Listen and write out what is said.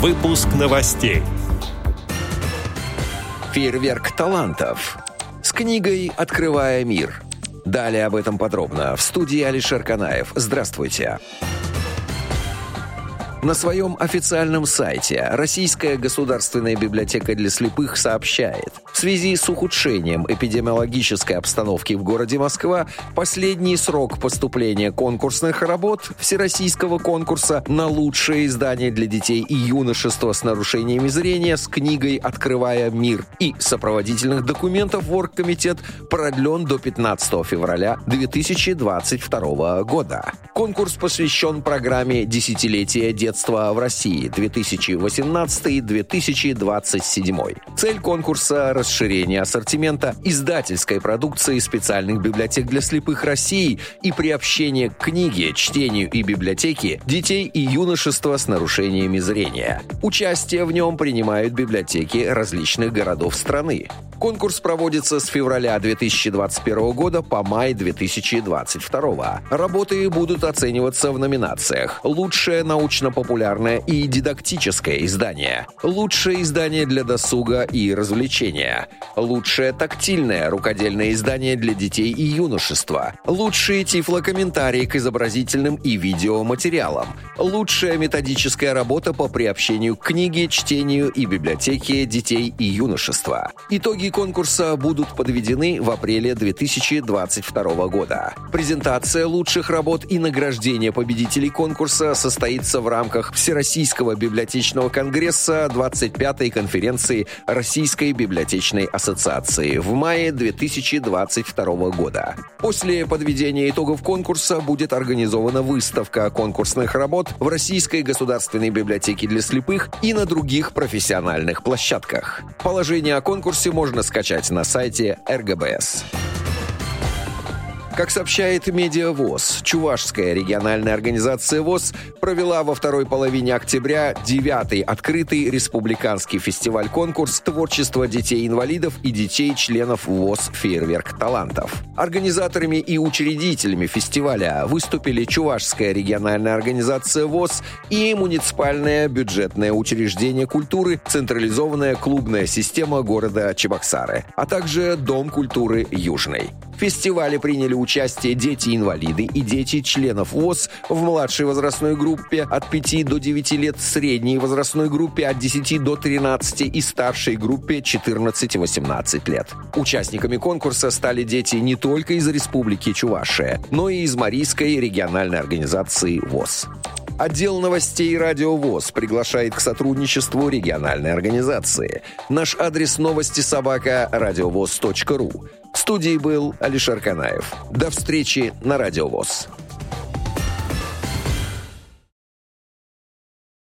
Выпуск новостей. Фейерверк талантов. С книгой «Открывая мир». Далее об этом подробно в студии Алишер Канаев. Здравствуйте. Здравствуйте. На своем официальном сайте Российская государственная библиотека для слепых сообщает, в связи с ухудшением эпидемиологической обстановки в городе Москва, последний срок поступления конкурсных работ Всероссийского конкурса на лучшее издание для детей и юношества с нарушениями зрения с книгой «Открывая мир» и сопроводительных документов в Оргкомитет продлен до 15 февраля 2022 года. Конкурс посвящен программе «Десятилетие детства детства в России 2018-2027. Цель конкурса – расширение ассортимента издательской продукции специальных библиотек для слепых России и приобщение к книге, чтению и библиотеке детей и юношества с нарушениями зрения. Участие в нем принимают библиотеки различных городов страны. Конкурс проводится с февраля 2021 года по май 2022. Работы будут оцениваться в номинациях «Лучшее научно-популярное и дидактическое издание», «Лучшее издание для досуга и развлечения», «Лучшее тактильное рукодельное издание для детей и юношества», «Лучшие тифлокомментарии к изобразительным и видеоматериалам», «Лучшая методическая работа по приобщению к книге, чтению и библиотеке детей и юношества». Итоги конкурса будут подведены в апреле 2022 года. Презентация лучших работ и награждение победителей конкурса состоится в рамках Всероссийского библиотечного конгресса 25-й конференции Российской библиотечной ассоциации в мае 2022 года. После подведения итогов конкурса будет организована выставка конкурсных работ в Российской государственной библиотеке для слепых и на других профессиональных площадках. Положение о конкурсе можно скачать на сайте РГБС. Как сообщает Медиавоз, Чувашская региональная организация ВОЗ провела во второй половине октября девятый открытый республиканский фестиваль-конкурс творчества детей-инвалидов и детей-членов ВОЗ «Фейерверк талантов». Организаторами и учредителями фестиваля выступили Чувашская региональная организация ВОЗ и муниципальное бюджетное учреждение культуры «Централизованная клубная система города Чебоксары», а также Дом культуры «Южный». В фестивале приняли участие дети-инвалиды и дети членов ВОЗ в младшей возрастной группе от 5 до 9 лет, средней возрастной группе от 10 до 13 и старшей группе 14-18 лет. Участниками конкурса стали дети не только из Республики Чувашия, но и из Марийской региональной организации ВОЗ. Отдел новостей «Радио ВОЗ» приглашает к сотрудничеству региональной организации. Наш адрес новости собака радиовоз.ру. Студии был Алишер Канаев. До встречи на Радио ВОЗ.